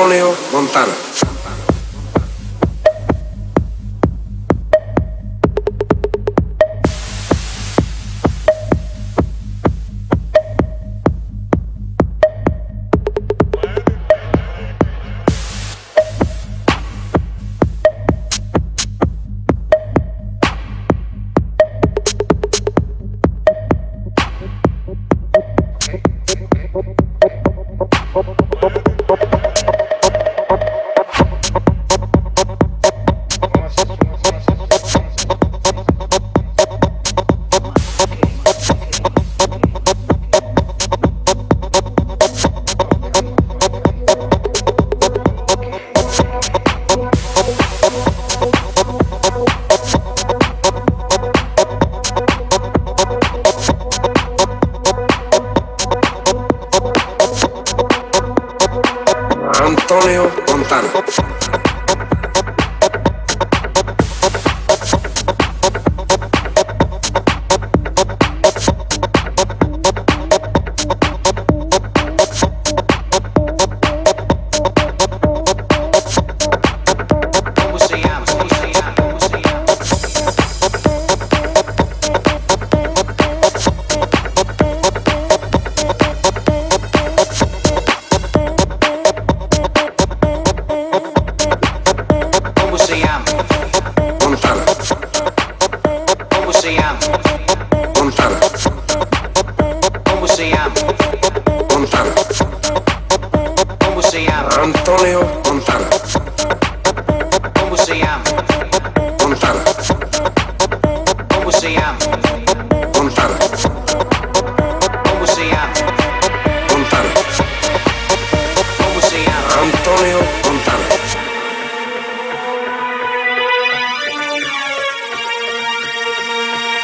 Antonio Montana. Antonio Montana. ¿Cómo se llama? Montana. ¿Cómo se llama? Montana. ¿Cómo se llama? Montana. ¿Cómo se llama? Antonio Montana.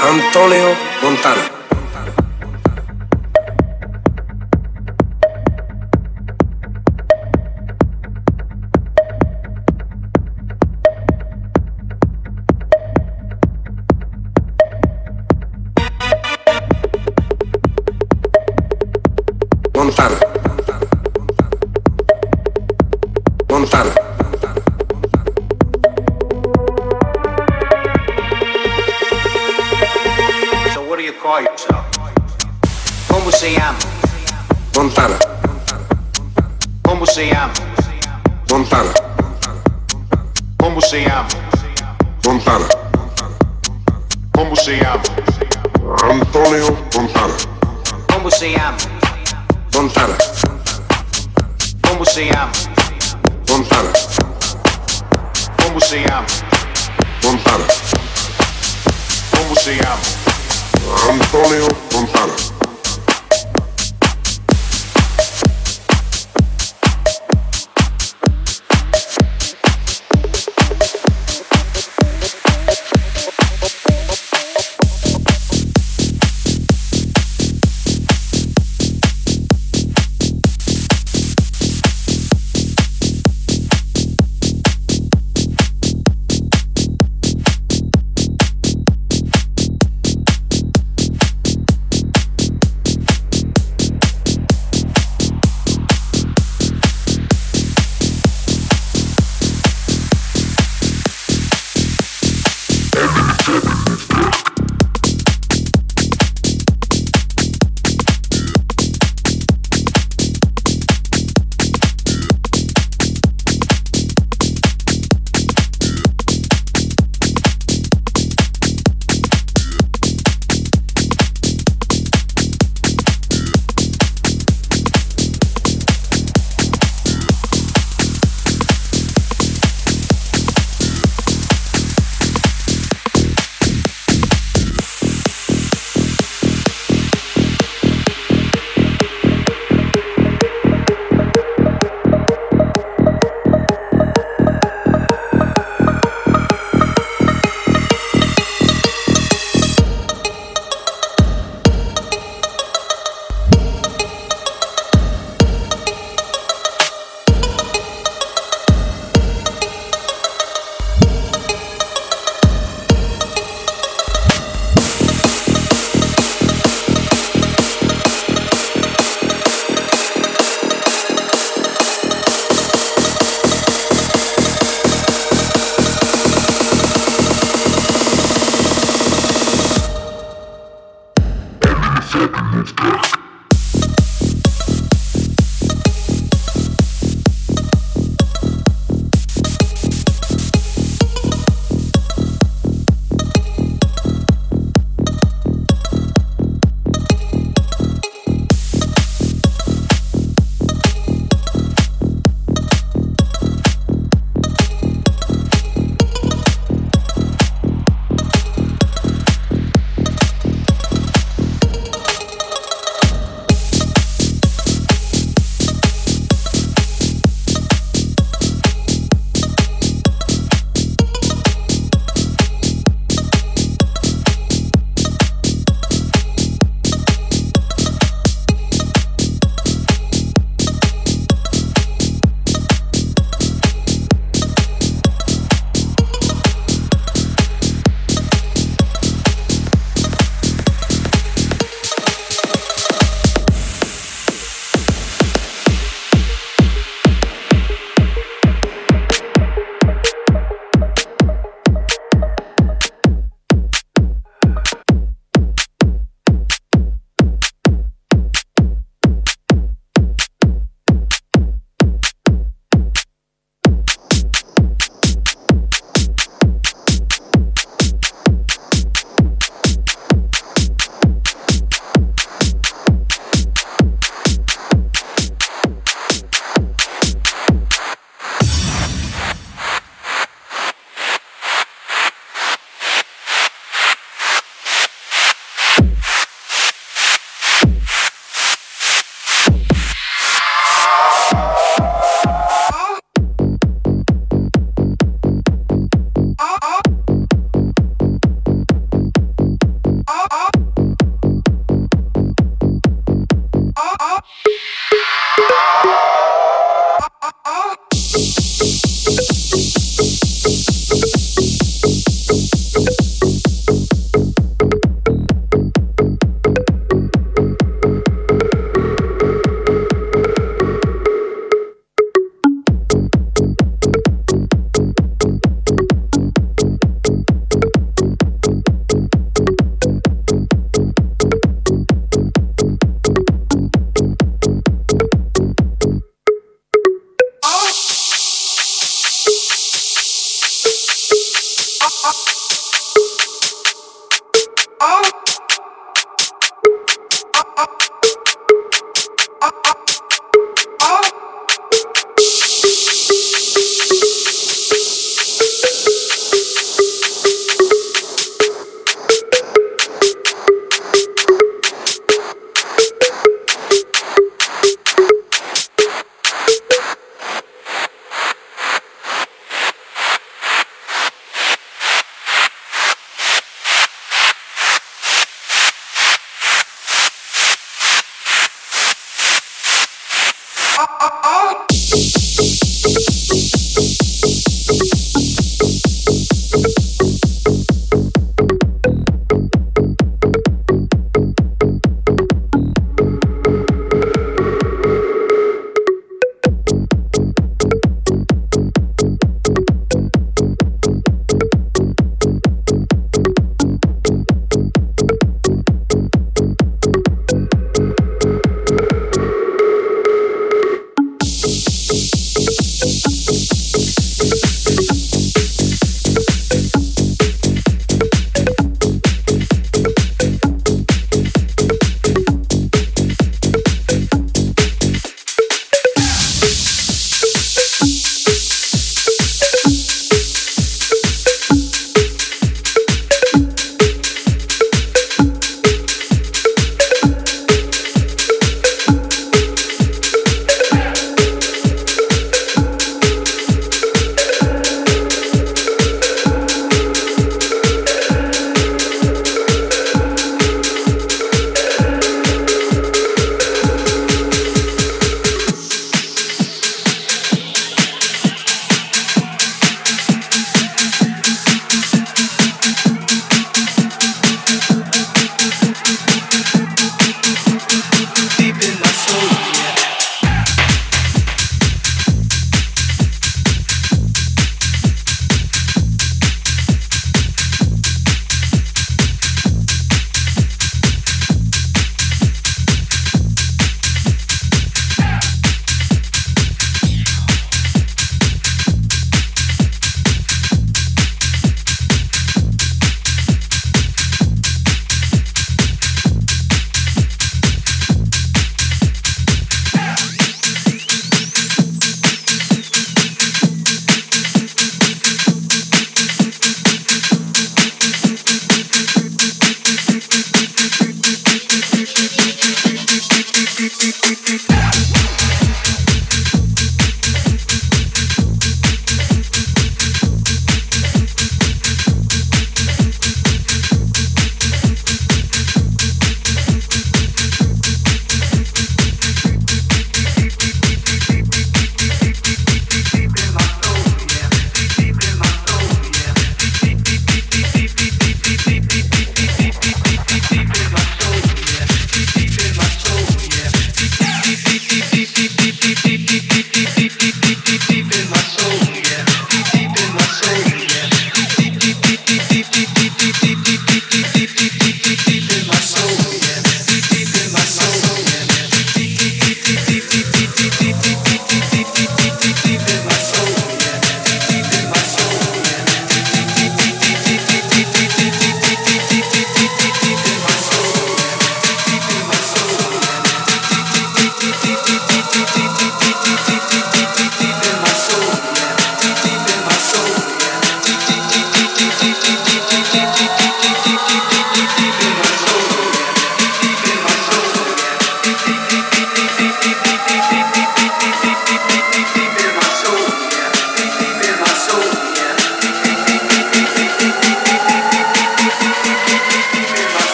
Antonio Montana. Como se llama? Montana. Como se llama? Montana. Como se llama? Montana. Como se llama? Antonio Montana.